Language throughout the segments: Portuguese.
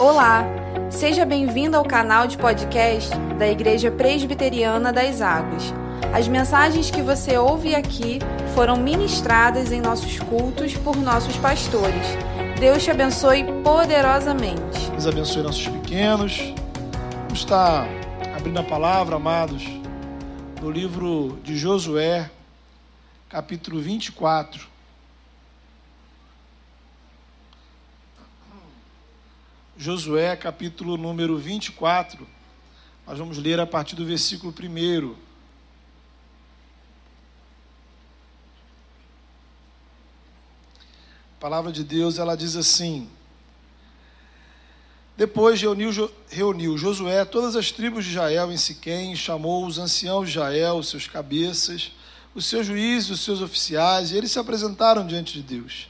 Olá, seja bem-vindo ao canal de podcast da Igreja Presbiteriana das Águas. As mensagens que você ouve aqui foram ministradas em nossos cultos por nossos pastores. Deus te abençoe poderosamente. Deus abençoe nossos pequenos. Vamos estar abrindo a palavra, amados, no livro de Josué, capítulo 24. Josué, capítulo número 24. Nós vamos ler a partir do versículo 1. A palavra de Deus, ela diz assim: Depois reuniu, reuniu Josué todas as tribos de Israel em Siquém, chamou os anciãos de Israel, os seus cabeças, os seus juízes, os seus oficiais, e eles se apresentaram diante de Deus.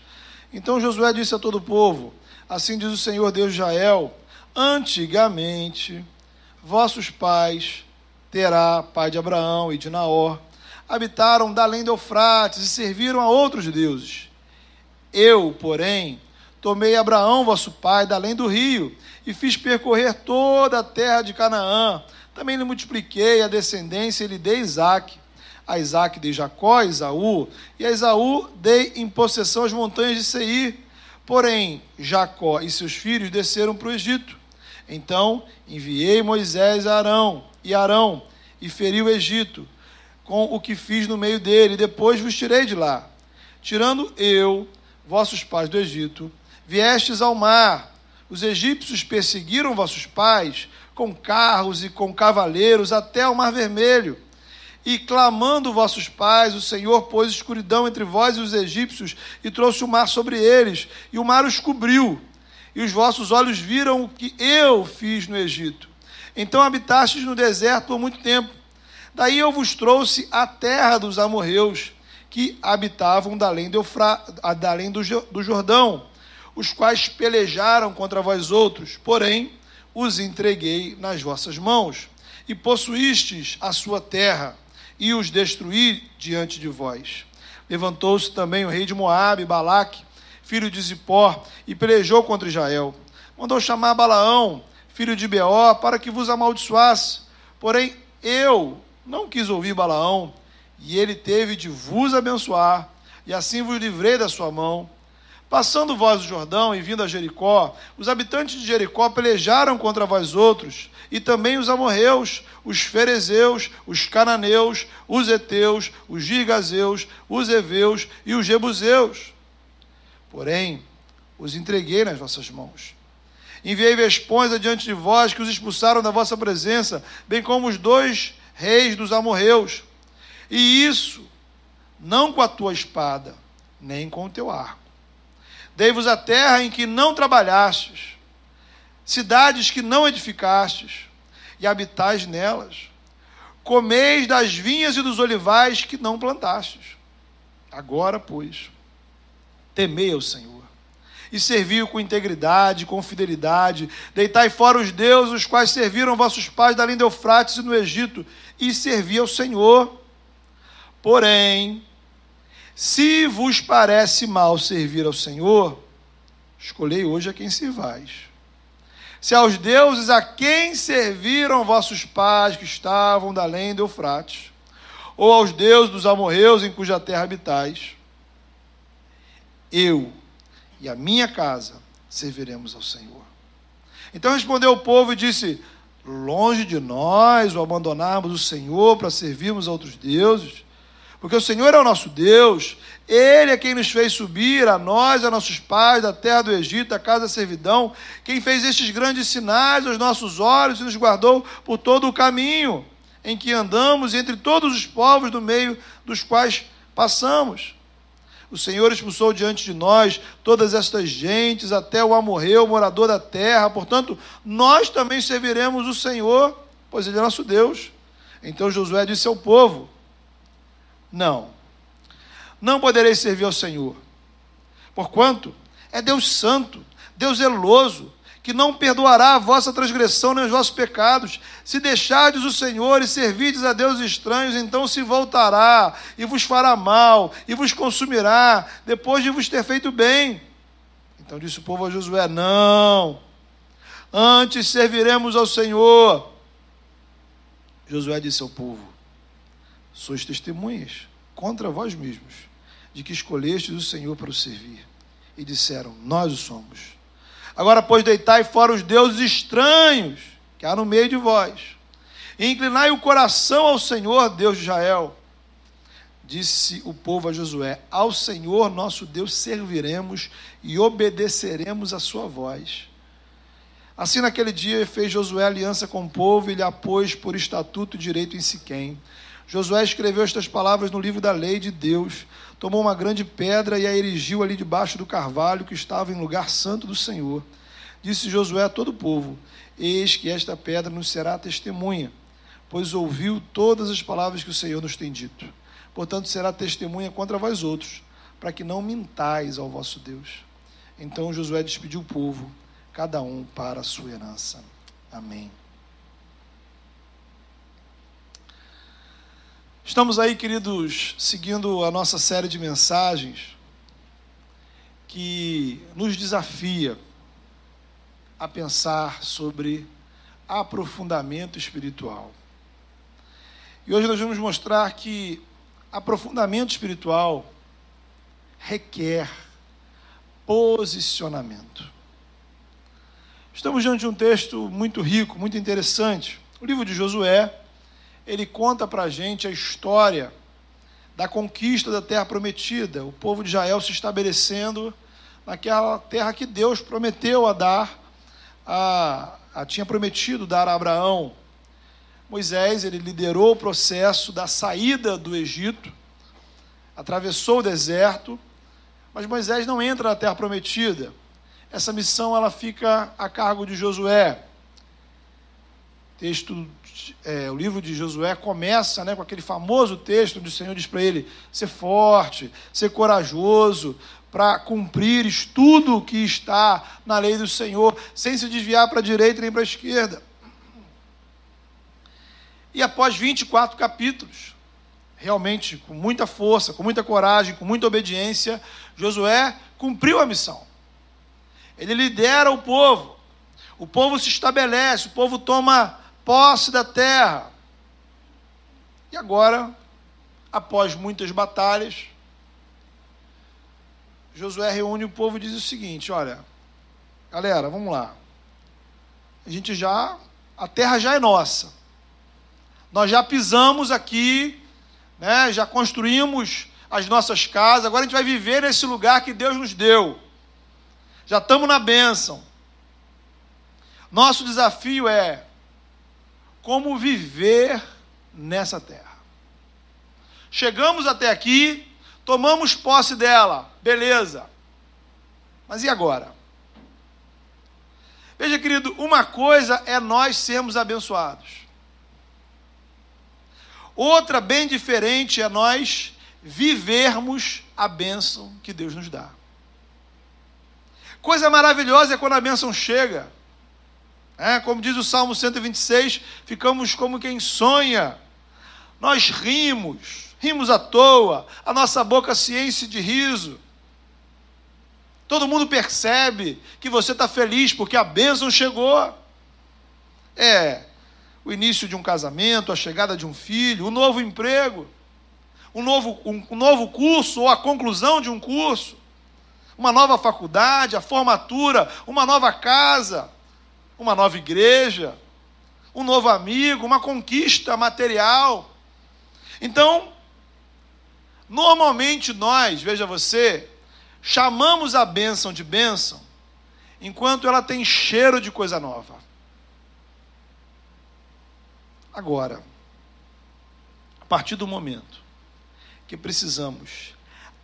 Então Josué disse a todo o povo: Assim diz o Senhor Deus de Israel: Antigamente, vossos pais, Terá, pai de Abraão e de Naor, habitaram da além do Eufrates e serviram a outros deuses. Eu, porém, tomei Abraão, vosso pai, da além do rio, e fiz percorrer toda a terra de Canaã. Também lhe multipliquei a descendência e lhe dei Isaque. A Isaque dei Jacó, Isaú, e a Isaú dei em possessão as montanhas de Seir Porém, Jacó e seus filhos desceram para o Egito. Então enviei Moisés a Arão e Arão e feri o Egito com o que fiz no meio dele, e depois vos tirei de lá. Tirando eu, vossos pais do Egito, viestes ao mar. Os egípcios perseguiram vossos pais com carros e com cavaleiros até o mar vermelho e clamando vossos pais, o Senhor pôs escuridão entre vós e os egípcios e trouxe o mar sobre eles, e o mar os cobriu. E os vossos olhos viram o que eu fiz no Egito. Então habitastes no deserto por muito tempo. Daí eu vos trouxe a terra dos amorreus, que habitavam da além, do, do Jordão, os quais pelejaram contra vós outros, porém os entreguei nas vossas mãos, e possuístes a sua terra e os destruir diante de vós. Levantou-se também o rei de Moabe, Balaque, filho de Zippor, e pelejou contra Israel. Mandou chamar Balaão, filho de Beó, para que vos amaldiçoasse. Porém, eu não quis ouvir Balaão, e ele teve de vos abençoar, e assim vos livrei da sua mão. Passando vós o Jordão e vindo a Jericó, os habitantes de Jericó pelejaram contra vós outros, e também os amorreus, os ferezeus, os cananeus, os heteus, os girgazeus, os heveus e os jebuseus. Porém, os entreguei nas vossas mãos. Enviei vespões adiante de vós que os expulsaram da vossa presença, bem como os dois reis dos amorreus. E isso não com a tua espada, nem com o teu arco. Dei-vos a terra em que não trabalhastes, cidades que não edificastes, e habitais nelas. Comeis das vinhas e dos olivais que não plantastes. Agora, pois, temei ao Senhor e serviu com integridade, com fidelidade. Deitai fora os deuses, os quais serviram vossos pais da linha de Eufrates e no Egito, e servi ao Senhor. Porém, se vos parece mal servir ao Senhor, escolhei hoje a quem servais se aos deuses a quem serviram vossos pais que estavam da além do Eufrates, ou aos deuses dos amorreus em cuja terra habitais, eu e a minha casa serviremos ao Senhor. Então respondeu o povo e disse: Longe de nós o abandonarmos o Senhor para servirmos a outros deuses, porque o Senhor é o nosso Deus, Ele é quem nos fez subir, a nós, a nossos pais, da terra do Egito, da casa da servidão, quem fez estes grandes sinais aos nossos olhos e nos guardou por todo o caminho em que andamos entre todos os povos do meio dos quais passamos. O Senhor expulsou diante de nós todas estas gentes, até o amorreu, morador da terra. Portanto, nós também serviremos o Senhor, pois Ele é nosso Deus. Então Josué disse ao povo: não. Não podereis servir ao Senhor. Porquanto é Deus santo, Deus zeloso, que não perdoará a vossa transgressão nem os vossos pecados. Se deixardes o Senhor e servirdes a deuses estranhos, então se voltará e vos fará mal e vos consumirá, depois de vos ter feito bem. Então disse o povo a Josué: Não, antes serviremos ao Senhor. Josué disse ao povo: Sois testemunhas contra vós mesmos de que escolhestes o Senhor para o servir. E disseram: Nós o somos. Agora, pois, deitai fora os deuses estranhos que há no meio de vós, e inclinai o coração ao Senhor, Deus de Israel. Disse o povo a Josué: Ao Senhor nosso Deus serviremos e obedeceremos a sua voz. Assim, naquele dia, fez Josué aliança com o povo e lhe apôs por estatuto direito em Siquém. Josué escreveu estas palavras no livro da lei de Deus, tomou uma grande pedra e a erigiu ali debaixo do carvalho que estava em lugar santo do Senhor. Disse Josué a todo o povo: Eis que esta pedra nos será testemunha, pois ouviu todas as palavras que o Senhor nos tem dito. Portanto, será testemunha contra vós outros, para que não mintais ao vosso Deus. Então Josué despediu o povo cada um para a sua herança. Amém. Estamos aí, queridos, seguindo a nossa série de mensagens que nos desafia a pensar sobre aprofundamento espiritual. E hoje nós vamos mostrar que aprofundamento espiritual requer posicionamento. Estamos diante de um texto muito rico, muito interessante. O livro de Josué, ele conta para a gente a história da conquista da terra prometida, o povo de Israel se estabelecendo naquela terra que Deus prometeu a dar, a, a, tinha prometido dar a Abraão. Moisés, ele liderou o processo da saída do Egito, atravessou o deserto, mas Moisés não entra na terra prometida essa missão ela fica a cargo de Josué. Texto, é, o livro de Josué começa né, com aquele famoso texto onde o Senhor diz para ele ser forte, ser corajoso, para cumprir tudo o que está na lei do Senhor, sem se desviar para a direita nem para a esquerda. E após 24 capítulos, realmente com muita força, com muita coragem, com muita obediência, Josué cumpriu a missão. Ele lidera o povo. O povo se estabelece, o povo toma posse da terra. E agora, após muitas batalhas, Josué reúne o povo e diz o seguinte: olha, galera, vamos lá. A gente já, a terra já é nossa. Nós já pisamos aqui, né, já construímos as nossas casas, agora a gente vai viver nesse lugar que Deus nos deu já estamos na bênção. Nosso desafio é como viver nessa terra. Chegamos até aqui, tomamos posse dela, beleza. Mas e agora? Veja, querido, uma coisa é nós sermos abençoados. Outra, bem diferente, é nós vivermos a bênção que Deus nos dá. Coisa maravilhosa é quando a bênção chega. É, como diz o Salmo 126, ficamos como quem sonha. Nós rimos, rimos à toa, a nossa boca se enche de riso. Todo mundo percebe que você está feliz porque a bênção chegou. É o início de um casamento, a chegada de um filho, um novo emprego, um novo, um, um novo curso ou a conclusão de um curso uma nova faculdade, a formatura, uma nova casa, uma nova igreja, um novo amigo, uma conquista material. Então, normalmente nós, veja você, chamamos a bênção de bênção enquanto ela tem cheiro de coisa nova. Agora, a partir do momento que precisamos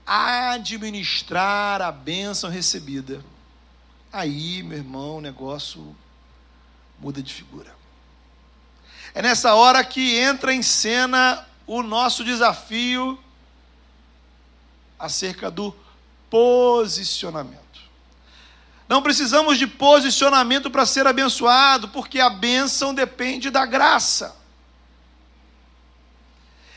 administrar a bênção recebida. Aí, meu irmão, o negócio muda de figura. É nessa hora que entra em cena o nosso desafio acerca do posicionamento. Não precisamos de posicionamento para ser abençoado, porque a bênção depende da graça.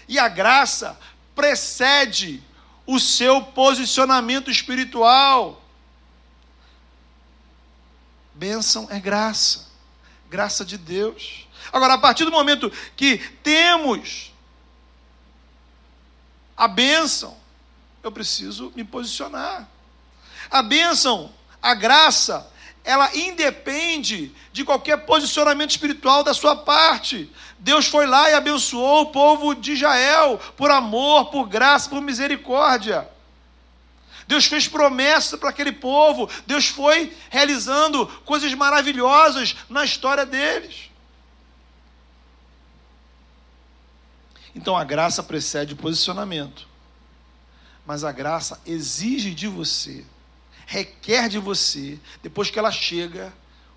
E a graça precede o seu posicionamento espiritual. Bênção é graça, graça de Deus. Agora, a partir do momento que temos a bênção, eu preciso me posicionar. A bênção, a graça, ela independe de qualquer posicionamento espiritual da sua parte. Deus foi lá e abençoou o povo de Israel por amor, por graça, por misericórdia. Deus fez promessa para aquele povo, Deus foi realizando coisas maravilhosas na história deles. Então a graça precede o posicionamento, mas a graça exige de você requer de você, depois que ela chega,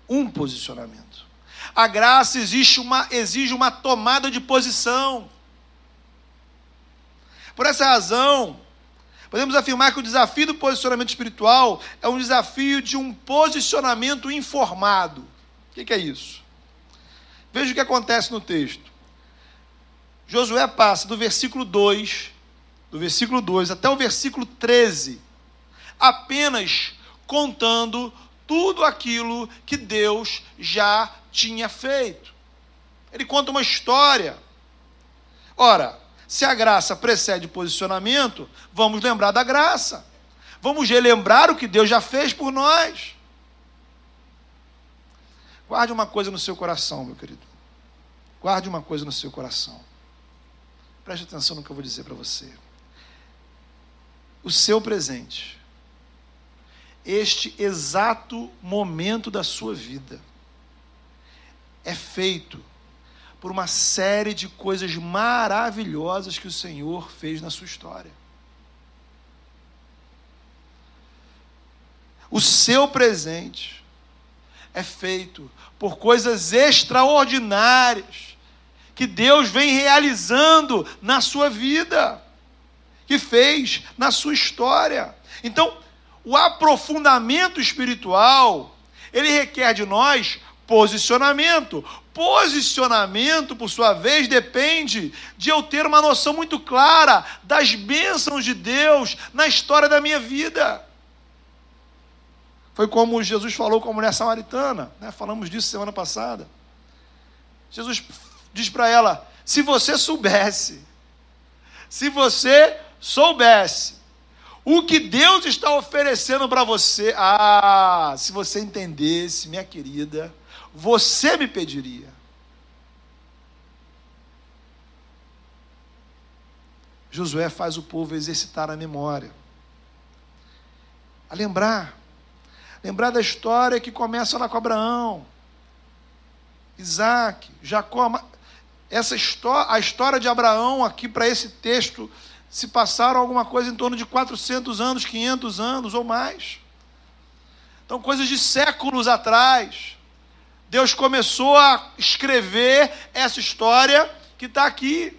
um posicionamento. A graça exige uma, exige uma tomada de posição. Por essa razão, podemos afirmar que o desafio do posicionamento espiritual é um desafio de um posicionamento informado. O que é isso? Veja o que acontece no texto. Josué passa do versículo 2, do versículo 2 até o versículo 13, apenas contando tudo aquilo que Deus já tinha feito. Ele conta uma história. Ora, se a graça precede o posicionamento, vamos lembrar da graça. Vamos relembrar o que Deus já fez por nós. Guarde uma coisa no seu coração, meu querido. Guarde uma coisa no seu coração. Preste atenção no que eu vou dizer para você. O seu presente este exato momento da sua vida é feito por uma série de coisas maravilhosas que o Senhor fez na sua história. O seu presente é feito por coisas extraordinárias que Deus vem realizando na sua vida, que fez na sua história. Então, o aprofundamento espiritual, ele requer de nós posicionamento. Posicionamento, por sua vez, depende de eu ter uma noção muito clara das bênçãos de Deus na história da minha vida. Foi como Jesus falou com a mulher samaritana, né? falamos disso semana passada. Jesus diz para ela: se você soubesse, se você soubesse o que Deus está oferecendo para você, ah, se você entendesse, minha querida, você me pediria. Josué faz o povo exercitar a memória, a lembrar, lembrar da história que começa lá com Abraão, Isaac, Jacó. Essa história, a história de Abraão aqui para esse texto se passaram alguma coisa em torno de 400 anos, 500 anos ou mais. Então, coisas de séculos atrás. Deus começou a escrever essa história que está aqui.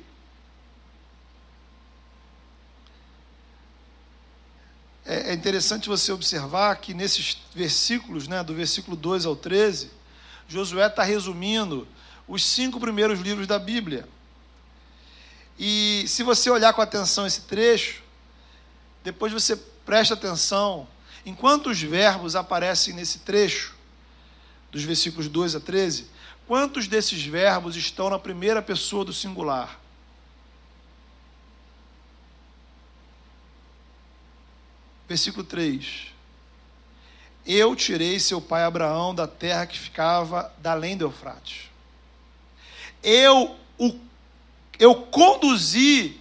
É, é interessante você observar que nesses versículos, né, do versículo 2 ao 13, Josué está resumindo os cinco primeiros livros da Bíblia. E se você olhar com atenção esse trecho, depois você presta atenção em quantos verbos aparecem nesse trecho, dos versículos 2 a 13, quantos desses verbos estão na primeira pessoa do singular? Versículo 3. Eu tirei seu pai Abraão da terra que ficava da além do Eufrates. Eu o eu conduzi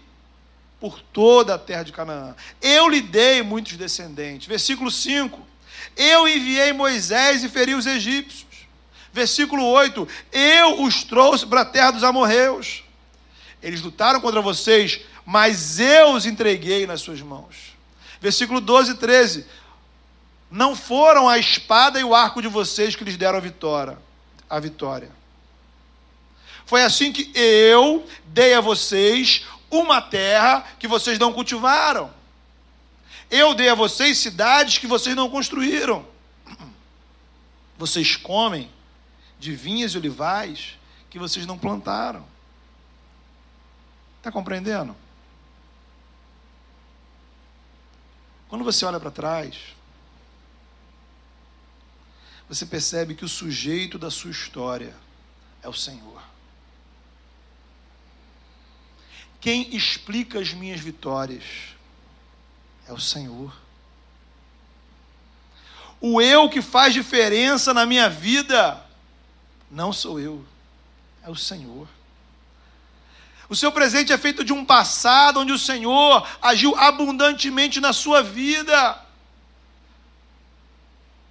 por toda a terra de Canaã. Eu lhe dei muitos descendentes. Versículo 5. Eu enviei Moisés e feri os egípcios. Versículo 8. Eu os trouxe para a terra dos amorreus. Eles lutaram contra vocês, mas eu os entreguei nas suas mãos. Versículo 12 e 13. Não foram a espada e o arco de vocês que lhes deram a vitória. A vitória foi assim que eu dei a vocês uma terra que vocês não cultivaram. Eu dei a vocês cidades que vocês não construíram. Vocês comem de vinhas e olivais que vocês não plantaram. Está compreendendo? Quando você olha para trás, você percebe que o sujeito da sua história é o Senhor. Quem explica as minhas vitórias é o Senhor. O eu que faz diferença na minha vida não sou eu, é o Senhor. O seu presente é feito de um passado onde o Senhor agiu abundantemente na sua vida.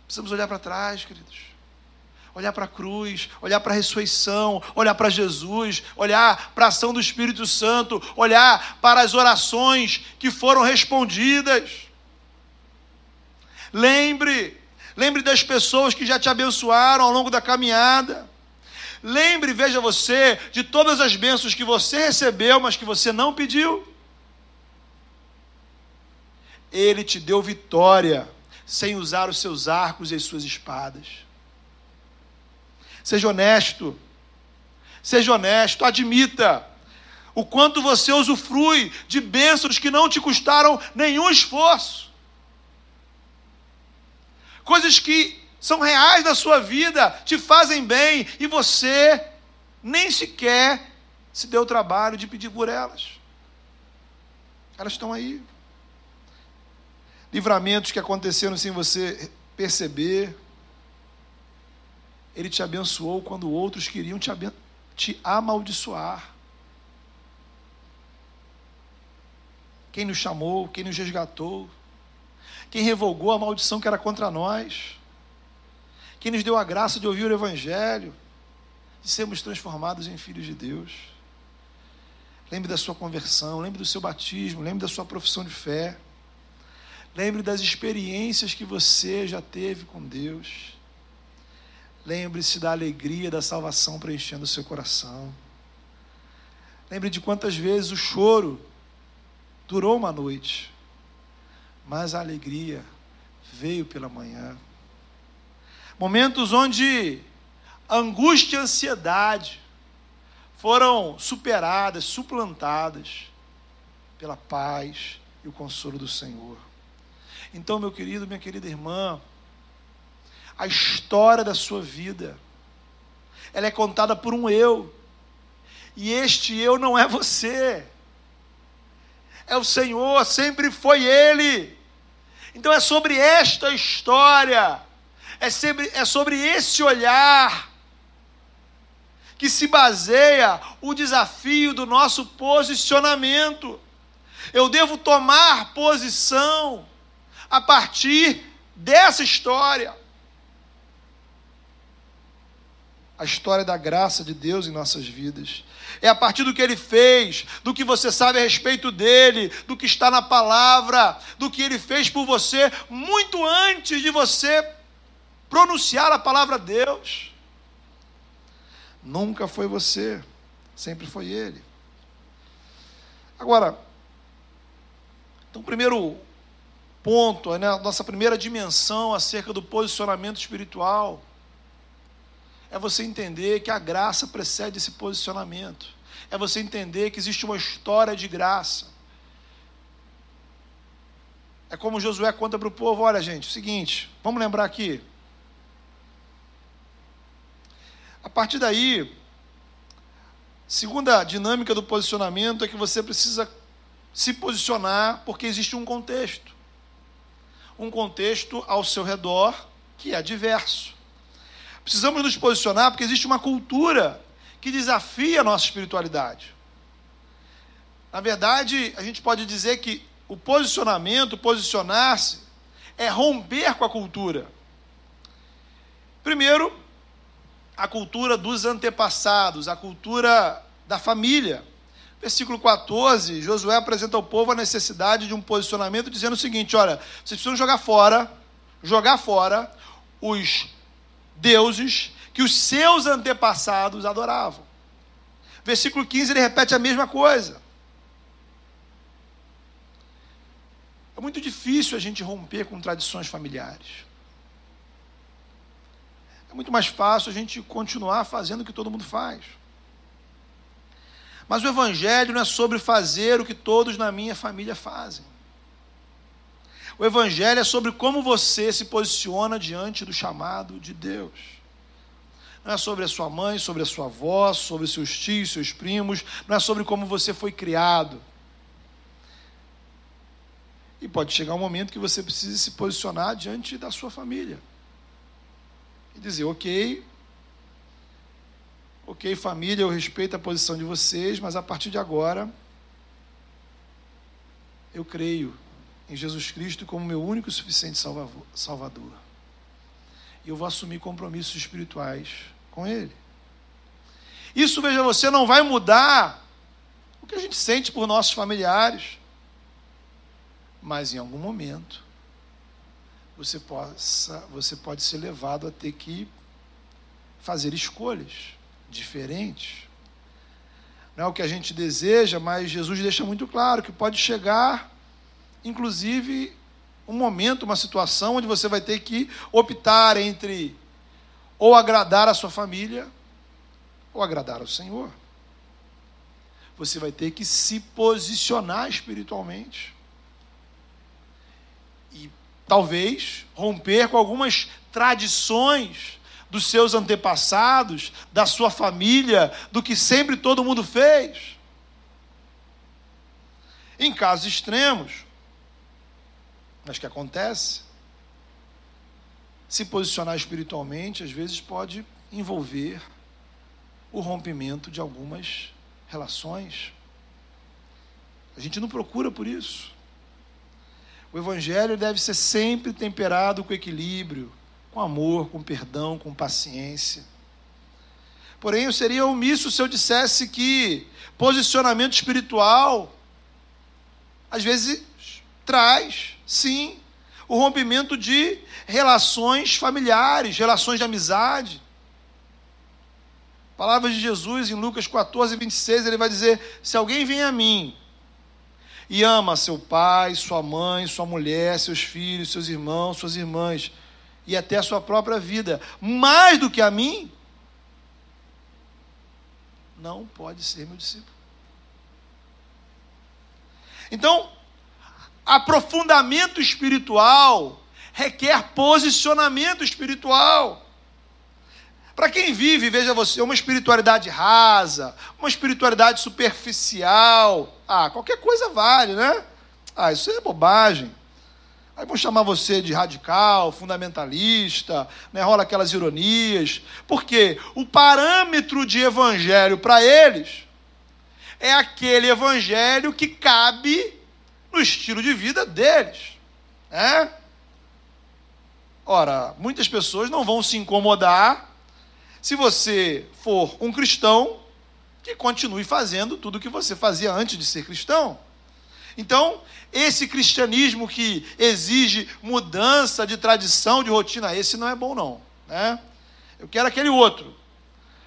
Precisamos olhar para trás, queridos olhar para a cruz, olhar para a ressurreição, olhar para Jesus, olhar para a ação do Espírito Santo, olhar para as orações que foram respondidas. Lembre, lembre das pessoas que já te abençoaram ao longo da caminhada. Lembre, veja você, de todas as bênçãos que você recebeu, mas que você não pediu. Ele te deu vitória sem usar os seus arcos e as suas espadas. Seja honesto. Seja honesto, admita o quanto você usufrui de bênçãos que não te custaram nenhum esforço. Coisas que são reais na sua vida, te fazem bem e você nem sequer se deu o trabalho de pedir por elas. Elas estão aí. Livramentos que aconteceram sem você perceber, ele te abençoou quando outros queriam te, te amaldiçoar. Quem nos chamou, quem nos resgatou, quem revogou a maldição que era contra nós, quem nos deu a graça de ouvir o Evangelho, de sermos transformados em filhos de Deus. Lembre da sua conversão, lembre do seu batismo, lembre da sua profissão de fé. Lembre das experiências que você já teve com Deus. Lembre-se da alegria da salvação preenchendo o seu coração. Lembre de quantas vezes o choro durou uma noite, mas a alegria veio pela manhã. Momentos onde angústia e ansiedade foram superadas, suplantadas pela paz e o consolo do Senhor. Então, meu querido, minha querida irmã, a história da sua vida. Ela é contada por um eu. E este eu não é você. É o Senhor, sempre foi Ele. Então é sobre esta história, é sobre, é sobre esse olhar que se baseia o desafio do nosso posicionamento. Eu devo tomar posição a partir dessa história. A história da graça de Deus em nossas vidas. É a partir do que ele fez, do que você sabe a respeito dele, do que está na palavra, do que ele fez por você, muito antes de você pronunciar a palavra Deus. Nunca foi você, sempre foi ele. Agora, então, primeiro ponto, né, nossa primeira dimensão acerca do posicionamento espiritual é você entender que a graça precede esse posicionamento. É você entender que existe uma história de graça. É como Josué conta para o povo: olha, gente, é o seguinte, vamos lembrar aqui. A partir daí, segunda dinâmica do posicionamento é que você precisa se posicionar porque existe um contexto. Um contexto ao seu redor que é diverso. Precisamos nos posicionar porque existe uma cultura que desafia a nossa espiritualidade. Na verdade, a gente pode dizer que o posicionamento, posicionar-se, é romper com a cultura. Primeiro, a cultura dos antepassados, a cultura da família. Versículo 14, Josué apresenta ao povo a necessidade de um posicionamento, dizendo o seguinte: olha, vocês precisam jogar fora, jogar fora os deuses que os seus antepassados adoravam. Versículo 15 ele repete a mesma coisa. É muito difícil a gente romper com tradições familiares. É muito mais fácil a gente continuar fazendo o que todo mundo faz. Mas o Evangelho não é sobre fazer o que todos na minha família fazem. O Evangelho é sobre como você se posiciona diante do chamado de Deus. Não é sobre a sua mãe, sobre a sua avó, sobre seus tios, seus primos, não é sobre como você foi criado. E pode chegar um momento que você precise se posicionar diante da sua família. E dizer, ok, ok, família, eu respeito a posição de vocês, mas a partir de agora, eu creio em Jesus Cristo como meu único e suficiente Salvador. E eu vou assumir compromissos espirituais com Ele. Isso, veja você, não vai mudar o que a gente sente por nossos familiares mas em algum momento você possa, você pode ser levado a ter que fazer escolhas diferentes. Não é o que a gente deseja, mas Jesus deixa muito claro que pode chegar, inclusive, um momento, uma situação onde você vai ter que optar entre ou agradar a sua família ou agradar ao Senhor. Você vai ter que se posicionar espiritualmente e talvez romper com algumas tradições dos seus antepassados, da sua família, do que sempre todo mundo fez. Em casos extremos, mas que acontece, se posicionar espiritualmente às vezes pode envolver o rompimento de algumas relações. A gente não procura por isso. O evangelho deve ser sempre temperado com equilíbrio, com amor, com perdão, com paciência. Porém, eu seria omisso se eu dissesse que posicionamento espiritual às vezes traz, sim, o rompimento de relações familiares, relações de amizade. Palavras de Jesus em Lucas 14, 26, ele vai dizer: Se alguém vem a mim e ama seu pai, sua mãe, sua mulher, seus filhos, seus irmãos, suas irmãs e até a sua própria vida, mais do que a mim, não pode ser meu discípulo. Então, aprofundamento espiritual requer posicionamento espiritual. Para quem vive, veja você, uma espiritualidade rasa, uma espiritualidade superficial, ah, qualquer coisa vale, né? Ah, isso é bobagem. Aí vão chamar você de radical, fundamentalista, né? rola aquelas ironias. Porque o parâmetro de evangelho para eles é aquele evangelho que cabe no estilo de vida deles. Né? Ora, muitas pessoas não vão se incomodar se você for um cristão, que continue fazendo tudo o que você fazia antes de ser cristão. Então, esse cristianismo que exige mudança de tradição, de rotina, esse não é bom, não. Né? Eu quero aquele outro,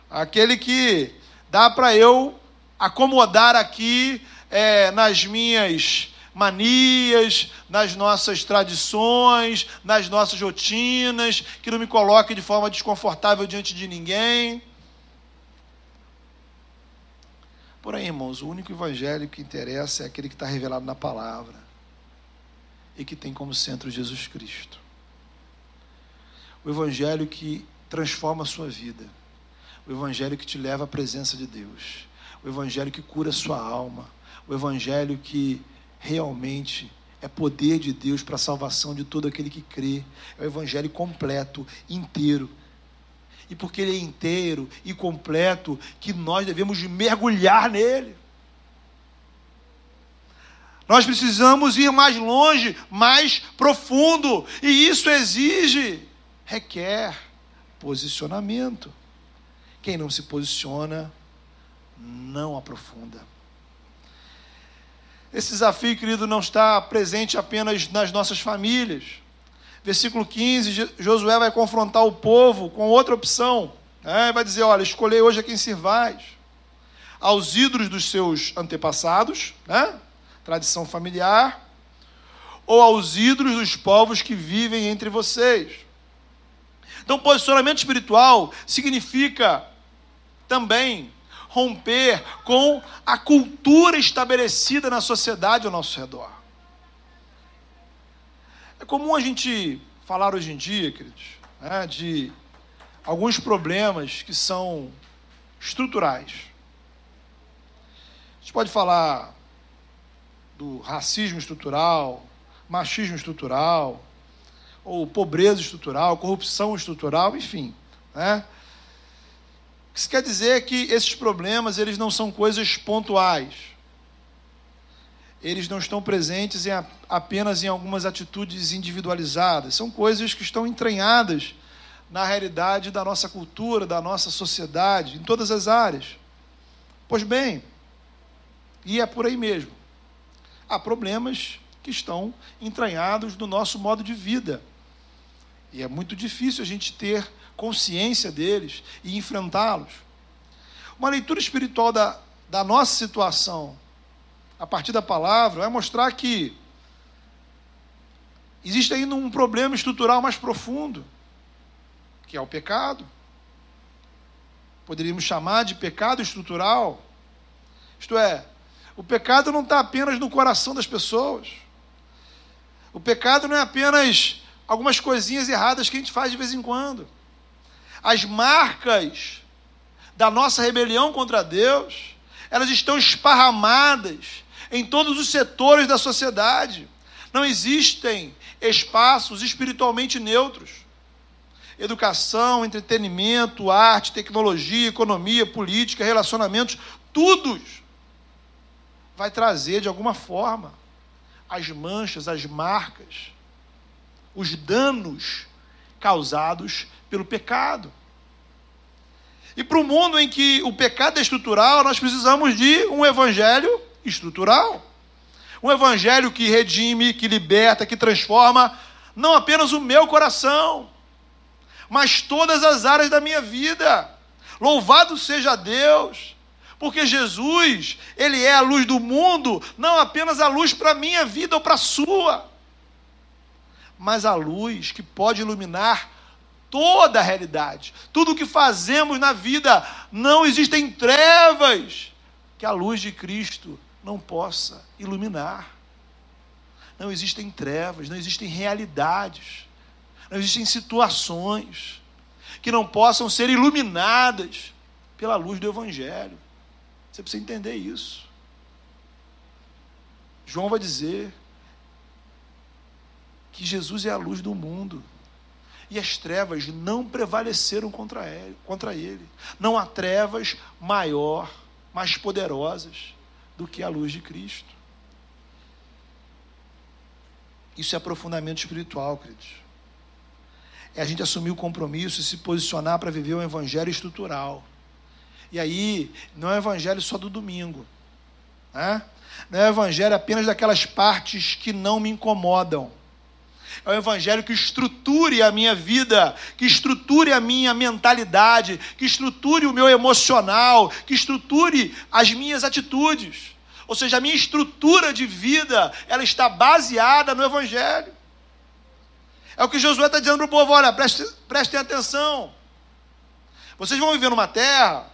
aquele que dá para eu acomodar aqui é, nas minhas manias, nas nossas tradições, nas nossas rotinas, que não me coloque de forma desconfortável diante de ninguém. Porém, irmãos, o único evangelho que interessa é aquele que está revelado na palavra e que tem como centro Jesus Cristo. O evangelho que transforma a sua vida. O evangelho que te leva à presença de Deus. O evangelho que cura a sua alma. O evangelho que realmente é poder de Deus para a salvação de todo aquele que crê. É o evangelho completo, inteiro. E porque ele é inteiro e completo, que nós devemos mergulhar nele. Nós precisamos ir mais longe, mais profundo, e isso exige, requer posicionamento. Quem não se posiciona, não aprofunda. Esse desafio, querido, não está presente apenas nas nossas famílias. Versículo 15, Josué vai confrontar o povo com outra opção. Né? Vai dizer: Olha, escolhei hoje a quem servais. Aos ídolos dos seus antepassados, né? tradição familiar, ou aos ídolos dos povos que vivem entre vocês. Então, posicionamento espiritual significa também romper com a cultura estabelecida na sociedade ao nosso redor. É comum a gente falar hoje em dia, queridos, né, de alguns problemas que são estruturais. A gente pode falar do racismo estrutural, machismo estrutural, ou pobreza estrutural, corrupção estrutural, enfim. Né? Que isso quer dizer é que esses problemas eles não são coisas pontuais. Eles não estão presentes em, apenas em algumas atitudes individualizadas. São coisas que estão entranhadas na realidade da nossa cultura, da nossa sociedade, em todas as áreas. Pois bem, e é por aí mesmo. Há problemas que estão entranhados no nosso modo de vida. E é muito difícil a gente ter consciência deles e enfrentá-los. Uma leitura espiritual da, da nossa situação, a partir da palavra, vai mostrar que existe ainda um problema estrutural mais profundo, que é o pecado. Poderíamos chamar de pecado estrutural. Isto é, o pecado não está apenas no coração das pessoas. O pecado não é apenas algumas coisinhas erradas que a gente faz de vez em quando. As marcas da nossa rebelião contra Deus, elas estão esparramadas em todos os setores da sociedade. Não existem espaços espiritualmente neutros. Educação, entretenimento, arte, tecnologia, economia, política, relacionamentos, tudo vai trazer de alguma forma as manchas, as marcas, os danos causados pelo pecado. E para o mundo em que o pecado é estrutural, nós precisamos de um evangelho estrutural. Um evangelho que redime, que liberta, que transforma não apenas o meu coração, mas todas as áreas da minha vida. Louvado seja Deus porque Jesus, ele é a luz do mundo, não apenas a luz para a minha vida ou para a sua, mas a luz que pode iluminar toda a realidade. Tudo o que fazemos na vida, não existem trevas que a luz de Cristo não possa iluminar. Não existem trevas, não existem realidades, não existem situações que não possam ser iluminadas pela luz do Evangelho. Você precisa entender isso. João vai dizer que Jesus é a luz do mundo. E as trevas não prevaleceram contra ele, contra ele. Não há trevas maior, mais poderosas do que a luz de Cristo. Isso é aprofundamento espiritual, queridos. É a gente assumir o compromisso e se posicionar para viver um evangelho estrutural. E aí, não é o evangelho só do domingo. Né? Não é o evangelho apenas daquelas partes que não me incomodam. É o evangelho que estruture a minha vida, que estruture a minha mentalidade, que estruture o meu emocional, que estruture as minhas atitudes. Ou seja, a minha estrutura de vida, ela está baseada no evangelho. É o que Josué está dizendo para o povo: olha, prestem, prestem atenção. Vocês vão viver numa terra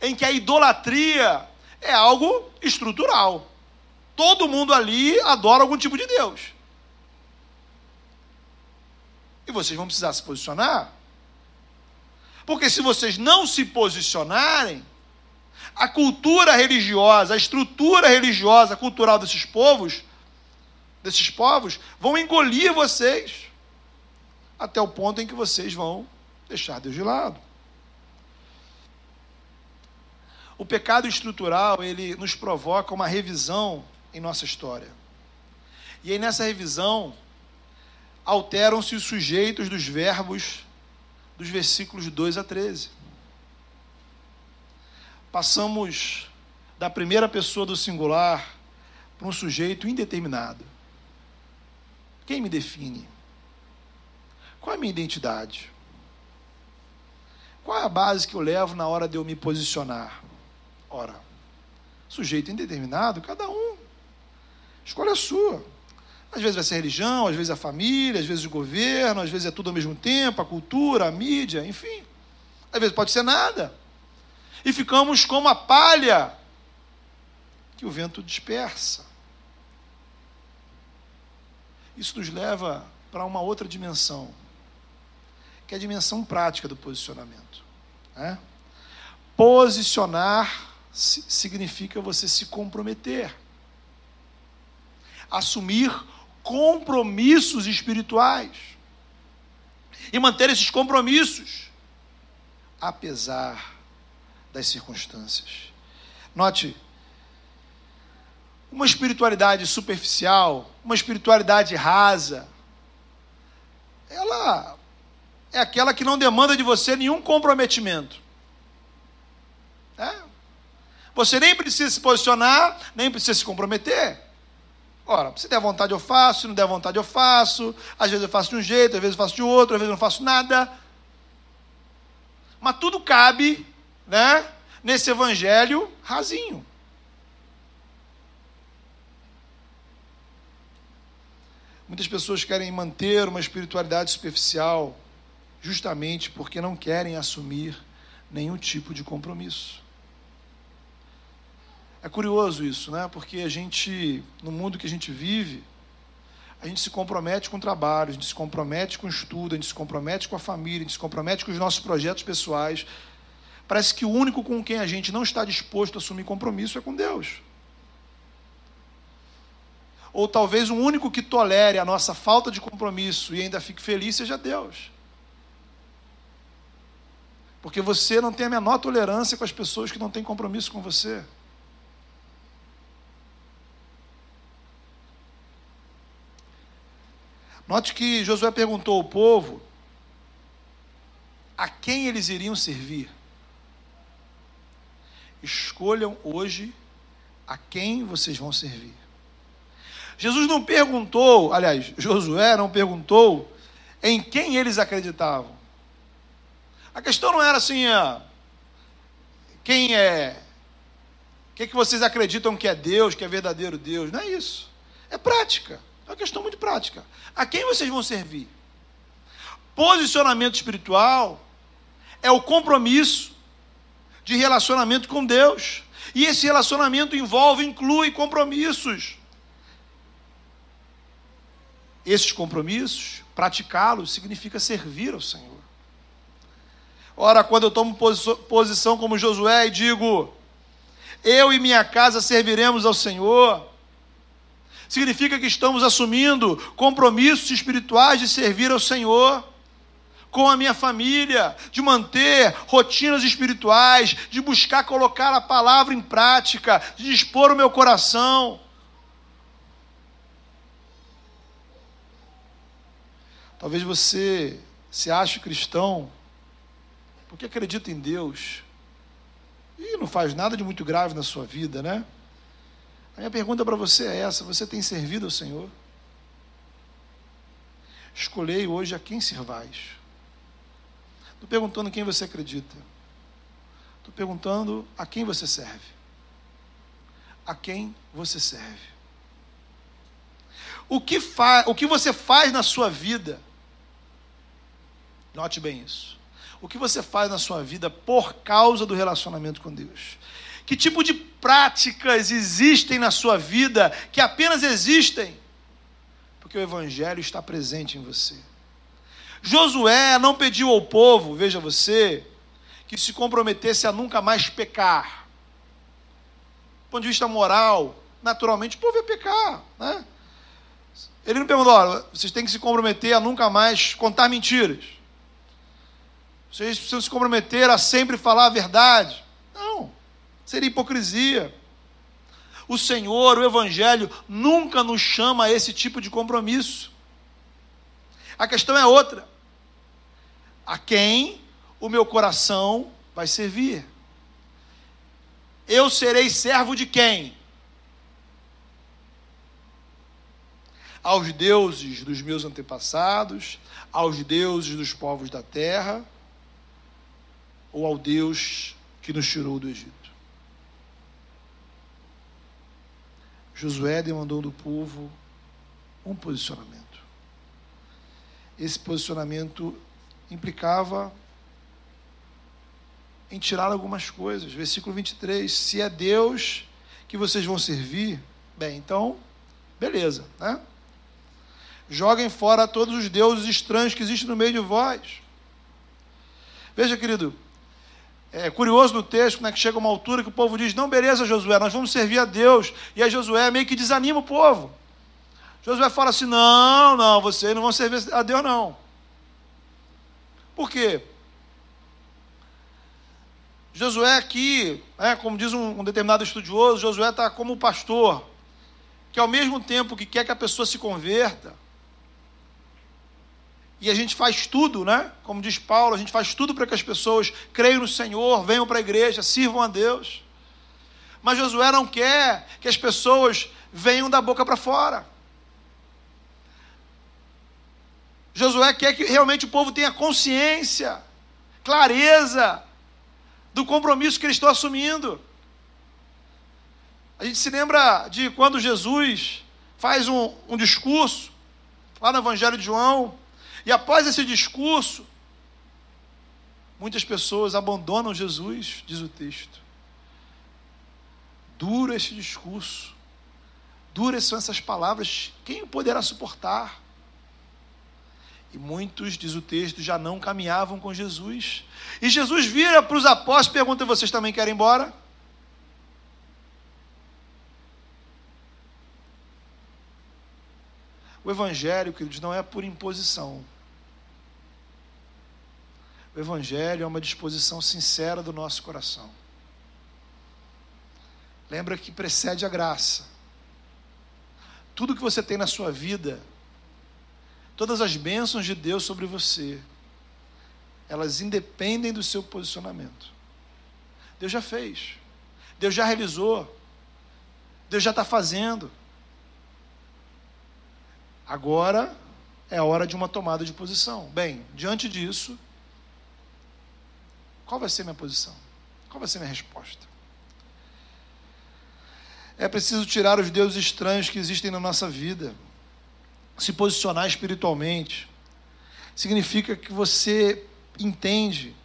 em que a idolatria é algo estrutural. Todo mundo ali adora algum tipo de Deus. E vocês vão precisar se posicionar. Porque se vocês não se posicionarem, a cultura religiosa, a estrutura religiosa, cultural desses povos, desses povos, vão engolir vocês até o ponto em que vocês vão deixar Deus de lado. O pecado estrutural, ele nos provoca uma revisão em nossa história. E aí nessa revisão alteram-se os sujeitos dos verbos dos versículos 2 a 13. Passamos da primeira pessoa do singular para um sujeito indeterminado. Quem me define? Qual é a minha identidade? Qual é a base que eu levo na hora de eu me posicionar? Ora, sujeito indeterminado, cada um. Escolha a sua. Às vezes vai ser religião, às vezes a família, às vezes o governo, às vezes é tudo ao mesmo tempo, a cultura, a mídia, enfim. Às vezes pode ser nada. E ficamos como a palha que o vento dispersa. isso nos leva para uma outra dimensão, que é a dimensão prática do posicionamento. Né? Posicionar significa você se comprometer, assumir compromissos espirituais e manter esses compromissos, apesar das circunstâncias. Note, uma espiritualidade superficial, uma espiritualidade rasa, ela é aquela que não demanda de você nenhum comprometimento. É? Você nem precisa se posicionar, nem precisa se comprometer. Ora, se der vontade eu faço, se não der vontade eu faço. Às vezes eu faço de um jeito, às vezes eu faço de outro, às vezes eu não faço nada. Mas tudo cabe, né, nesse evangelho rasinho. Muitas pessoas querem manter uma espiritualidade superficial justamente porque não querem assumir nenhum tipo de compromisso. É curioso isso, né? Porque a gente, no mundo que a gente vive, a gente se compromete com o trabalho, a gente se compromete com o estudo, a gente se compromete com a família, a gente se compromete com os nossos projetos pessoais. Parece que o único com quem a gente não está disposto a assumir compromisso é com Deus ou talvez o único que tolere a nossa falta de compromisso e ainda fique feliz seja Deus. Porque você não tem a menor tolerância com as pessoas que não têm compromisso com você. Note que Josué perguntou ao povo a quem eles iriam servir. Escolham hoje a quem vocês vão servir. Jesus não perguntou, aliás, Josué não perguntou em quem eles acreditavam. A questão não era assim, ah, quem é, o que, que vocês acreditam que é Deus, que é verdadeiro Deus. Não é isso. É prática. É uma questão muito prática. A quem vocês vão servir? Posicionamento espiritual é o compromisso de relacionamento com Deus. E esse relacionamento envolve, inclui compromissos esses compromissos, praticá-los, significa servir ao Senhor. Ora, quando eu tomo posição como Josué e digo, eu e minha casa serviremos ao Senhor, significa que estamos assumindo compromissos espirituais de servir ao Senhor com a minha família, de manter rotinas espirituais, de buscar colocar a palavra em prática, de dispor o meu coração Talvez você se ache cristão porque acredita em Deus e não faz nada de muito grave na sua vida, né? A minha pergunta para você é essa: você tem servido ao Senhor? Escolhei hoje a quem servais. Estou perguntando quem você acredita. Estou perguntando a quem você serve. A quem você serve. O que, fa o que você faz na sua vida Note bem isso. O que você faz na sua vida por causa do relacionamento com Deus? Que tipo de práticas existem na sua vida que apenas existem porque o Evangelho está presente em você? Josué não pediu ao povo, veja você, que se comprometesse a nunca mais pecar. Do ponto de vista moral, naturalmente o povo ia pecar, né? Ele não perguntou, olha, vocês têm que se comprometer a nunca mais contar mentiras. Vocês precisam se comprometer a sempre falar a verdade. Seria hipocrisia. O Senhor, o Evangelho, nunca nos chama a esse tipo de compromisso. A questão é outra: a quem o meu coração vai servir? Eu serei servo de quem? Aos deuses dos meus antepassados, aos deuses dos povos da terra ou ao Deus que nos tirou do Egito. Josué demandou do povo um posicionamento. Esse posicionamento implicava em tirar algumas coisas. Versículo 23: Se é Deus que vocês vão servir, bem, então, beleza, né? Joguem fora todos os deuses estranhos que existem no meio de vós. Veja, querido, é curioso no texto, né, que chega uma altura que o povo diz: Não, beleza, Josué, nós vamos servir a Deus. E aí Josué meio que desanima o povo. Josué fala assim: Não, não, vocês não vão servir a Deus, não. Por quê? Josué aqui, é, como diz um, um determinado estudioso, Josué está como pastor, que ao mesmo tempo que quer que a pessoa se converta, e a gente faz tudo, né? Como diz Paulo, a gente faz tudo para que as pessoas creiam no Senhor, venham para a igreja, sirvam a Deus. Mas Josué não quer que as pessoas venham da boca para fora. Josué quer que realmente o povo tenha consciência, clareza do compromisso que eles estão assumindo. A gente se lembra de quando Jesus faz um, um discurso, lá no Evangelho de João, e após esse discurso, muitas pessoas abandonam Jesus, diz o texto. Duro esse discurso, duras são essas palavras, quem poderá suportar? E muitos, diz o texto, já não caminhavam com Jesus. E Jesus vira para os apóstolos e pergunta: vocês também querem ir embora? O Evangelho, queridos, não é por imposição. O Evangelho é uma disposição sincera do nosso coração. Lembra que precede a graça. Tudo que você tem na sua vida, todas as bênçãos de Deus sobre você, elas independem do seu posicionamento. Deus já fez, Deus já realizou, Deus já está fazendo. Agora é a hora de uma tomada de posição. Bem, diante disso, qual vai ser minha posição? Qual vai ser minha resposta? É preciso tirar os deuses estranhos que existem na nossa vida. Se posicionar espiritualmente. Significa que você entende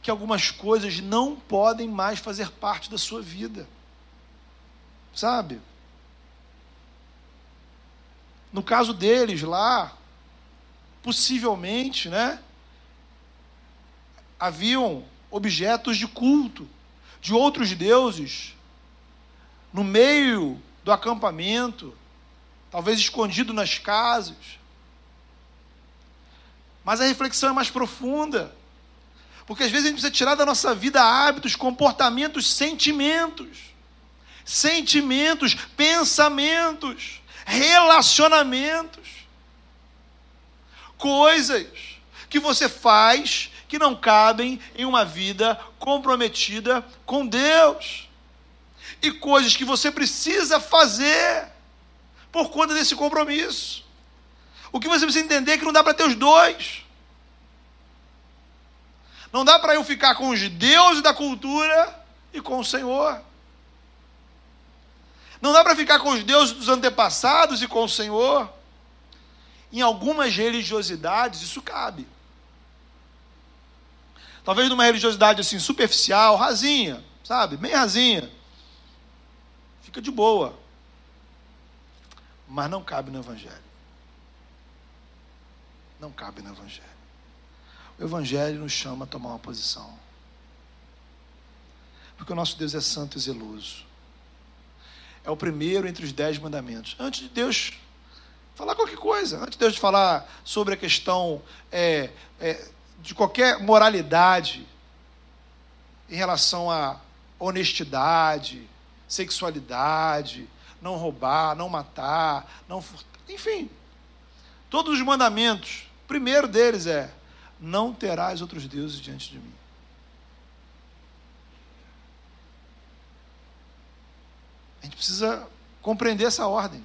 que algumas coisas não podem mais fazer parte da sua vida. Sabe? No caso deles lá, possivelmente, né? Haviam objetos de culto de outros deuses no meio do acampamento, talvez escondido nas casas. Mas a reflexão é mais profunda. Porque às vezes a gente precisa tirar da nossa vida hábitos, comportamentos, sentimentos. Sentimentos, pensamentos, relacionamentos. Coisas que você faz que não cabem em uma vida comprometida com Deus. E coisas que você precisa fazer por conta desse compromisso. O que você precisa entender é que não dá para ter os dois. Não dá para eu ficar com os deuses da cultura e com o Senhor. Não dá para ficar com os deuses dos antepassados e com o Senhor. Em algumas religiosidades isso cabe. Talvez numa religiosidade assim, superficial, rasinha, sabe? Bem rasinha. Fica de boa. Mas não cabe no Evangelho. Não cabe no Evangelho. O Evangelho nos chama a tomar uma posição. Porque o nosso Deus é santo e zeloso. É o primeiro entre os dez mandamentos. Antes de Deus falar qualquer coisa, antes de Deus falar sobre a questão é, é, de qualquer moralidade em relação a honestidade, sexualidade, não roubar, não matar, não furtar, enfim. Todos os mandamentos, o primeiro deles é: não terás outros deuses diante de mim. A gente precisa compreender essa ordem.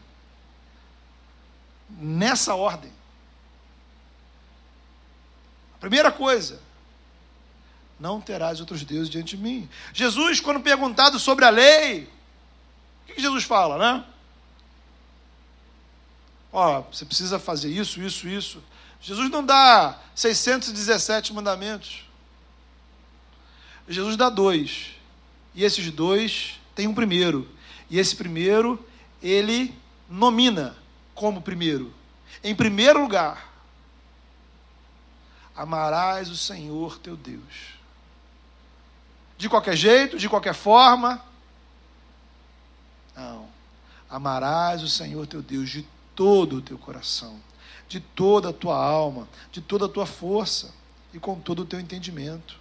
Nessa ordem. Primeira coisa, não terás outros deuses diante de mim. Jesus, quando perguntado sobre a lei, o que Jesus fala, né? Ó, você precisa fazer isso, isso, isso. Jesus não dá 617 mandamentos. Jesus dá dois. E esses dois têm um primeiro. E esse primeiro, ele nomina como primeiro. Em primeiro lugar, amarás o Senhor teu Deus. De qualquer jeito, de qualquer forma. Não. Amarás o Senhor teu Deus de todo o teu coração, de toda a tua alma, de toda a tua força e com todo o teu entendimento.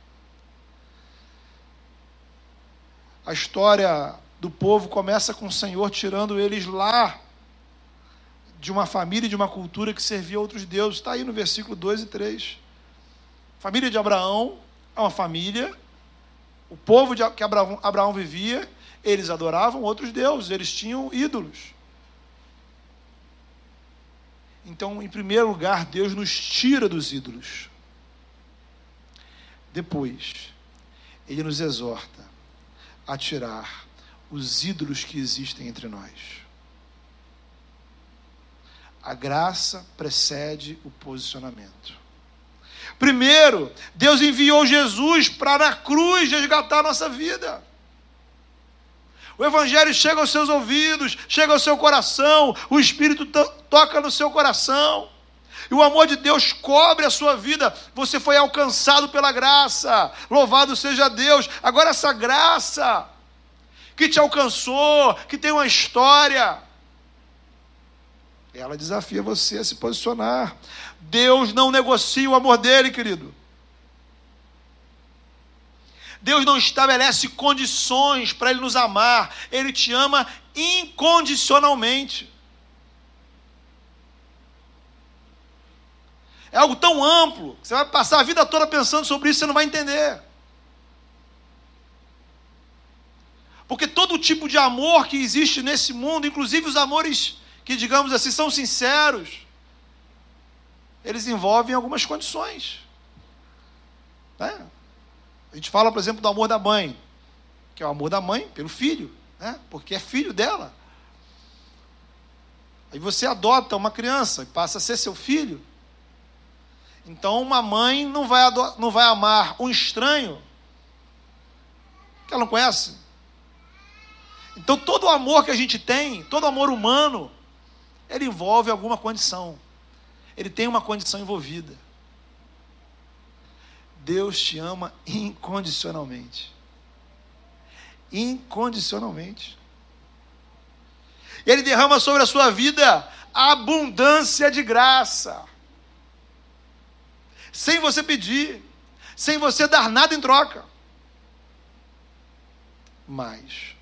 A história do povo começa com o Senhor tirando eles lá de uma família e de uma cultura que servia a outros deuses. Está aí no versículo 2 e 3. A família de Abraão é uma família, o povo de, que Abraão, Abraão vivia, eles adoravam outros deuses, eles tinham ídolos. Então, em primeiro lugar, Deus nos tira dos ídolos. Depois, Ele nos exorta a tirar os ídolos que existem entre nós. A graça precede o posicionamento. Primeiro, Deus enviou Jesus para na cruz resgatar a nossa vida. O Evangelho chega aos seus ouvidos, chega ao seu coração, o Espírito toca no seu coração. E o amor de Deus cobre a sua vida. Você foi alcançado pela graça. Louvado seja Deus. Agora, essa graça que te alcançou, que tem uma história, ela desafia você a se posicionar. Deus não negocia o amor dele, querido. Deus não estabelece condições para Ele nos amar, Ele te ama incondicionalmente. É algo tão amplo, que você vai passar a vida toda pensando sobre isso, você não vai entender. Porque todo tipo de amor que existe nesse mundo, inclusive os amores que, digamos assim, são sinceros, eles envolvem algumas condições. Né? A gente fala, por exemplo, do amor da mãe, que é o amor da mãe pelo filho, né? porque é filho dela. Aí você adota uma criança e passa a ser seu filho. Então, uma mãe não vai, não vai amar um estranho que ela não conhece. Então, todo o amor que a gente tem, todo amor humano, ele envolve alguma condição. Ele tem uma condição envolvida. Deus te ama incondicionalmente. Incondicionalmente. Ele derrama sobre a sua vida abundância de graça. Sem você pedir, sem você dar nada em troca. Mas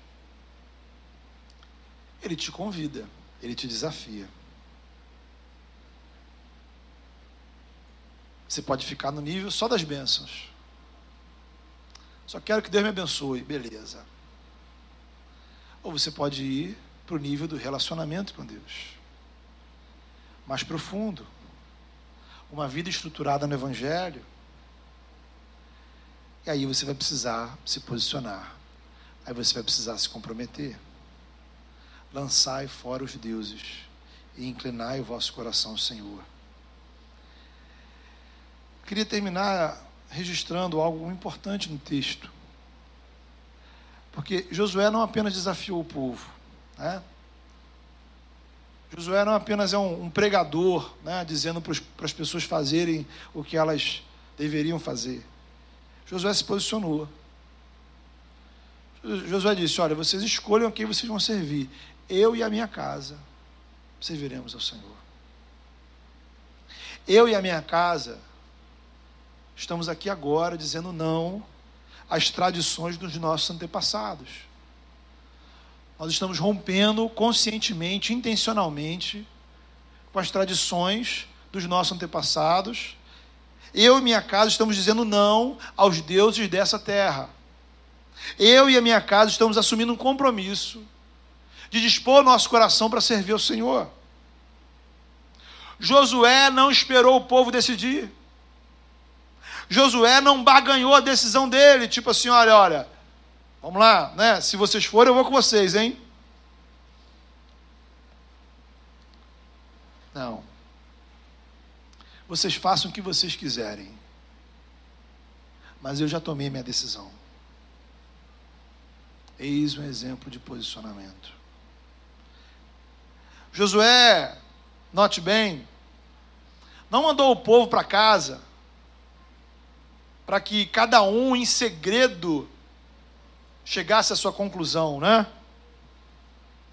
ele te convida, ele te desafia. Você pode ficar no nível só das bênçãos. Só quero que Deus me abençoe, beleza. Ou você pode ir para o nível do relacionamento com Deus. Mais profundo. Uma vida estruturada no Evangelho. E aí você vai precisar se posicionar. Aí você vai precisar se comprometer. Lançai fora os deuses e inclinai o vosso coração ao Senhor. Queria terminar registrando algo importante no texto. Porque Josué não apenas desafiou o povo, né? Josué não apenas é um, um pregador, né, dizendo para as pessoas fazerem o que elas deveriam fazer. Josué se posicionou. Josué disse: Olha, vocês escolham quem vocês vão servir. Eu e a minha casa serviremos ao Senhor. Eu e a minha casa estamos aqui agora dizendo não às tradições dos nossos antepassados. Nós estamos rompendo conscientemente, intencionalmente, com as tradições dos nossos antepassados. Eu e minha casa estamos dizendo não aos deuses dessa terra. Eu e a minha casa estamos assumindo um compromisso de dispor nosso coração para servir ao Senhor. Josué não esperou o povo decidir. Josué não barganhou a decisão dele, tipo assim, olha, olha, vamos lá, né? Se vocês forem, eu vou com vocês, hein? Não. Vocês façam o que vocês quiserem. Mas eu já tomei minha decisão. Eis um exemplo de posicionamento. Josué, note bem, não mandou o povo para casa para que cada um em segredo chegasse à sua conclusão, né?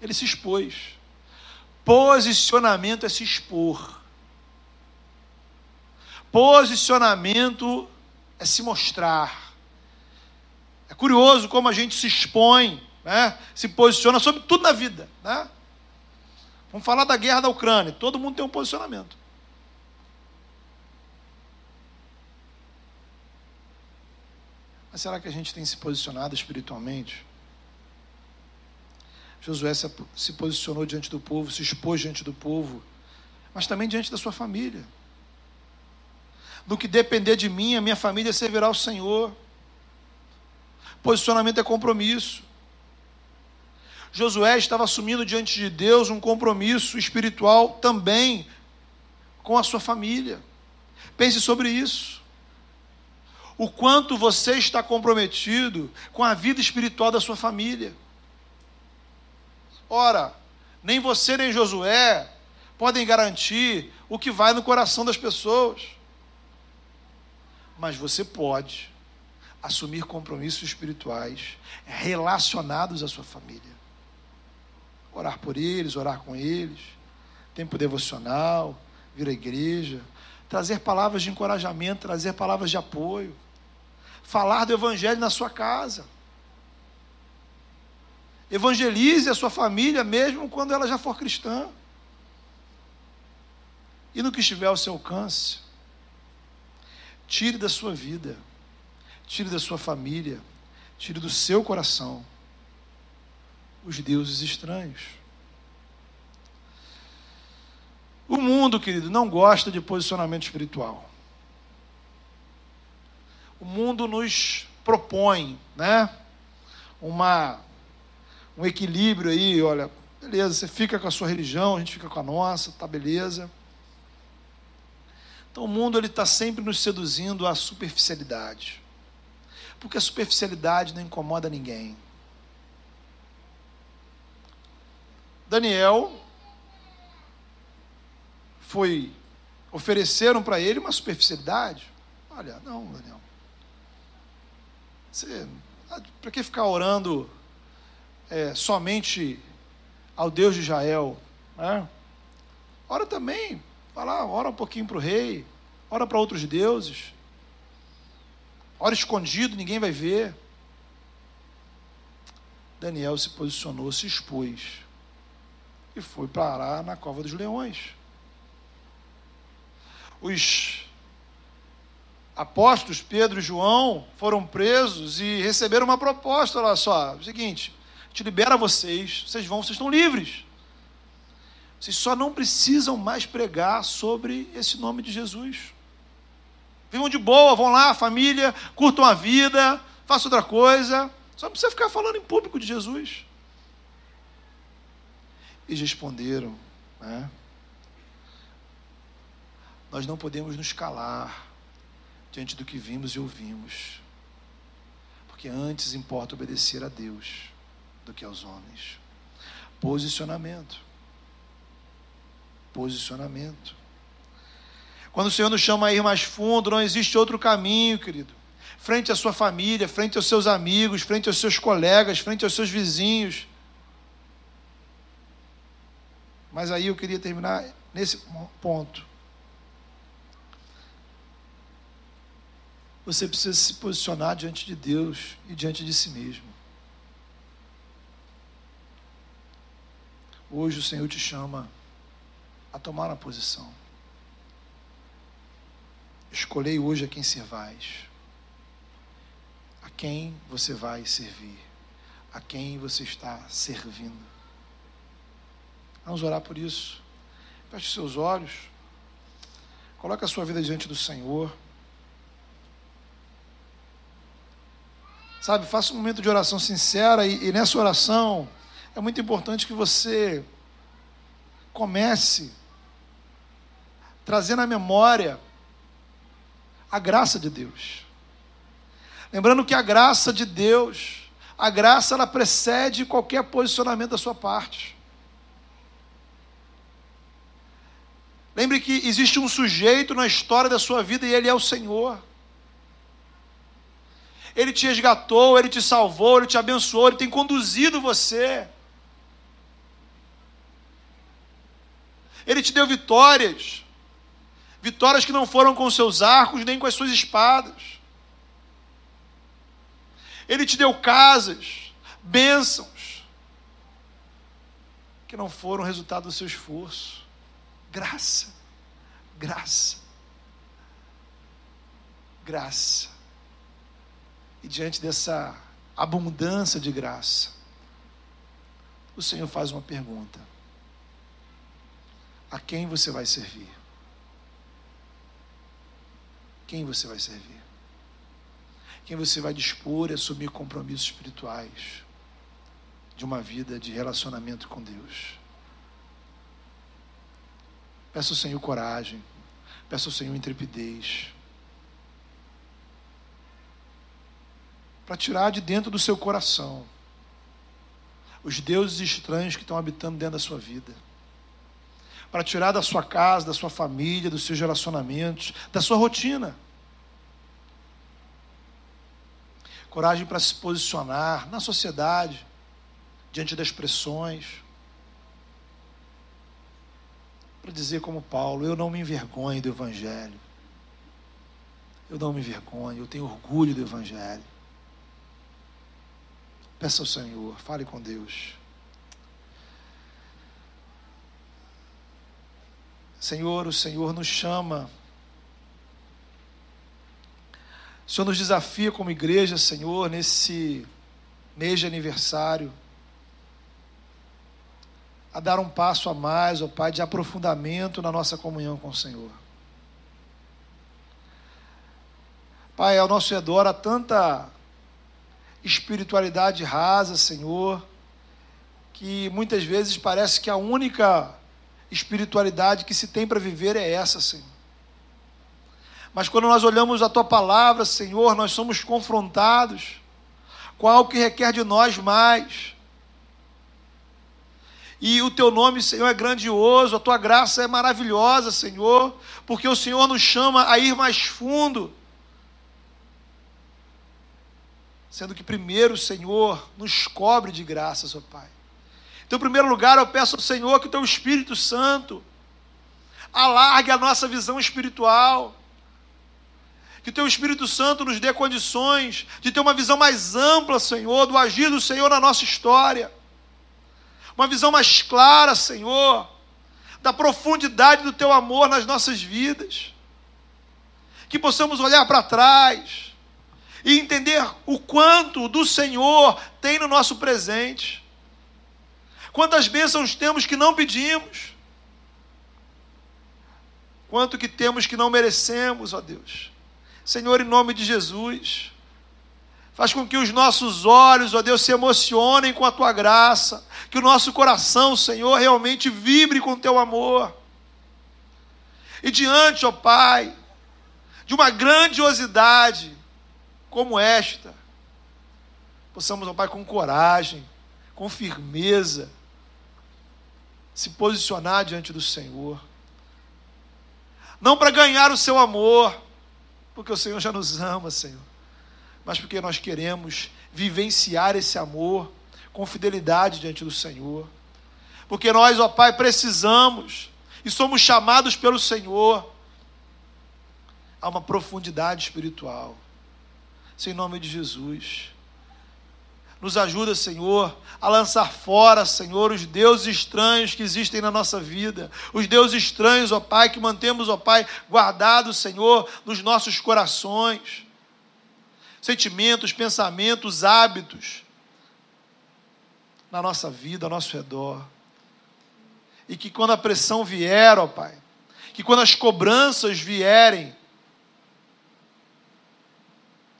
Ele se expôs. Posicionamento é se expor. Posicionamento é se mostrar. É curioso como a gente se expõe, né? se posiciona sobre tudo na vida. Né? Vamos falar da guerra da Ucrânia. Todo mundo tem um posicionamento. Mas será que a gente tem se posicionado espiritualmente? Josué se posicionou diante do povo, se expôs diante do povo, mas também diante da sua família. No que depender de mim, a minha família servirá ao Senhor. Posicionamento é compromisso. Josué estava assumindo diante de Deus um compromisso espiritual também com a sua família. Pense sobre isso o quanto você está comprometido com a vida espiritual da sua família. Ora, nem você nem Josué podem garantir o que vai no coração das pessoas. Mas você pode assumir compromissos espirituais relacionados à sua família. Orar por eles, orar com eles, tempo devocional, vir à igreja, trazer palavras de encorajamento, trazer palavras de apoio falar do Evangelho na sua casa. Evangelize a sua família, mesmo quando ela já for cristã. E no que estiver ao seu alcance, tire da sua vida, tire da sua família, tire do seu coração os deuses estranhos. O mundo, querido, não gosta de posicionamento espiritual o mundo nos propõe, né? Uma, um equilíbrio aí, olha, beleza, você fica com a sua religião, a gente fica com a nossa, tá beleza. Então o mundo ele está sempre nos seduzindo à superficialidade, porque a superficialidade não incomoda ninguém. Daniel foi ofereceram para ele uma superficialidade. Olha, não, Daniel. Você, para que ficar orando é, somente ao Deus de Israel? Né? Ora também, vai lá, ora um pouquinho para o rei, ora para outros deuses, ora escondido, ninguém vai ver. Daniel se posicionou, se expôs e foi parar na cova dos leões. Os apóstolos Pedro e João foram presos e receberam uma proposta, olha só, é o seguinte, gente libera vocês, vocês vão, vocês estão livres. Vocês só não precisam mais pregar sobre esse nome de Jesus. Vivam de boa, vão lá, família, curtam a vida, façam outra coisa. Só não precisa ficar falando em público de Jesus. Eles responderam, né? Nós não podemos nos calar diante do que vimos e ouvimos. Porque antes importa obedecer a Deus do que aos homens. Posicionamento. Posicionamento. Quando o Senhor nos chama a ir mais fundo, não existe outro caminho, querido. Frente à sua família, frente aos seus amigos, frente aos seus colegas, frente aos seus vizinhos. Mas aí eu queria terminar nesse ponto. Você precisa se posicionar diante de Deus e diante de si mesmo. Hoje o Senhor te chama a tomar uma posição. Escolhei hoje a quem servais, a quem você vai servir, a quem você está servindo. Vamos orar por isso. Feche seus olhos, coloque a sua vida diante do Senhor. Sabe, faça um momento de oração sincera e, e nessa oração é muito importante que você comece trazendo à memória a graça de Deus. Lembrando que a graça de Deus, a graça ela precede qualquer posicionamento da sua parte. Lembre que existe um sujeito na história da sua vida e ele é o Senhor. Ele te resgatou, ele te salvou, ele te abençoou, ele tem conduzido você. Ele te deu vitórias. Vitórias que não foram com seus arcos nem com as suas espadas. Ele te deu casas, bênçãos, que não foram resultado do seu esforço. Graça, graça, graça. E diante dessa abundância de graça, o Senhor faz uma pergunta: A quem você vai servir? Quem você vai servir? Quem você vai dispor a assumir compromissos espirituais de uma vida de relacionamento com Deus? Peça ao Senhor coragem, peça ao Senhor intrepidez. Para tirar de dentro do seu coração os deuses estranhos que estão habitando dentro da sua vida. Para tirar da sua casa, da sua família, dos seus relacionamentos, da sua rotina. Coragem para se posicionar na sociedade, diante das pressões para dizer como Paulo: eu não me envergonho do Evangelho. Eu não me envergonho, eu tenho orgulho do Evangelho. Peça ao Senhor, fale com Deus. Senhor, o Senhor nos chama. O Senhor nos desafia como igreja, Senhor, nesse mês de aniversário a dar um passo a mais, ó Pai, de aprofundamento na nossa comunhão com o Senhor. Pai, ao nosso redor há tanta espiritualidade rasa, Senhor, que muitas vezes parece que a única espiritualidade que se tem para viver é essa, Senhor. Mas quando nós olhamos a tua palavra, Senhor, nós somos confrontados com algo que requer de nós mais. E o teu nome, Senhor, é grandioso, a tua graça é maravilhosa, Senhor, porque o Senhor nos chama a ir mais fundo. Sendo que primeiro o Senhor nos cobre de graças, ó Pai. Então, em primeiro lugar, eu peço ao Senhor que o teu Espírito Santo alargue a nossa visão espiritual. Que o teu Espírito Santo nos dê condições de ter uma visão mais ampla, Senhor, do agir do Senhor na nossa história uma visão mais clara, Senhor, da profundidade do teu amor nas nossas vidas. Que possamos olhar para trás e entender o quanto do Senhor tem no nosso presente. Quantas bênçãos temos que não pedimos. Quanto que temos que não merecemos, ó Deus. Senhor, em nome de Jesus, Faz com que os nossos olhos, ó Deus, se emocionem com a tua graça. Que o nosso coração, Senhor, realmente vibre com o teu amor. E diante, ó Pai, de uma grandiosidade como esta, possamos, ó Pai, com coragem, com firmeza, se posicionar diante do Senhor. Não para ganhar o seu amor, porque o Senhor já nos ama, Senhor mas porque nós queremos vivenciar esse amor com fidelidade diante do Senhor. Porque nós, ó Pai, precisamos e somos chamados pelo Senhor a uma profundidade espiritual. Em nome de Jesus. Nos ajuda, Senhor, a lançar fora, Senhor, os deuses estranhos que existem na nossa vida. Os deuses estranhos, ó Pai, que mantemos, ó Pai, guardados, Senhor, nos nossos corações sentimentos, pensamentos, hábitos na nossa vida, ao nosso redor. E que quando a pressão vier, ó Pai, que quando as cobranças vierem,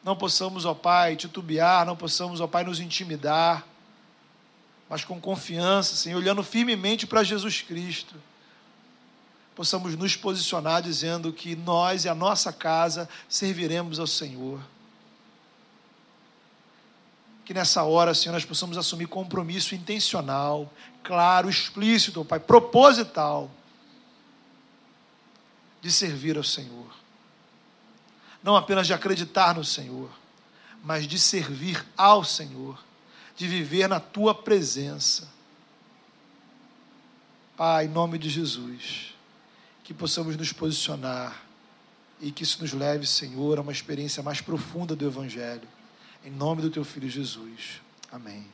não possamos, ó Pai, titubear, não possamos, ó Pai, nos intimidar, mas com confiança, Senhor, olhando firmemente para Jesus Cristo, possamos nos posicionar dizendo que nós e a nossa casa serviremos ao Senhor que nessa hora, Senhor, nós possamos assumir compromisso intencional, claro, explícito, Pai, proposital, de servir ao Senhor. Não apenas de acreditar no Senhor, mas de servir ao Senhor, de viver na tua presença. Pai, em nome de Jesus, que possamos nos posicionar e que isso nos leve, Senhor, a uma experiência mais profunda do Evangelho. Em nome do teu filho Jesus. Amém.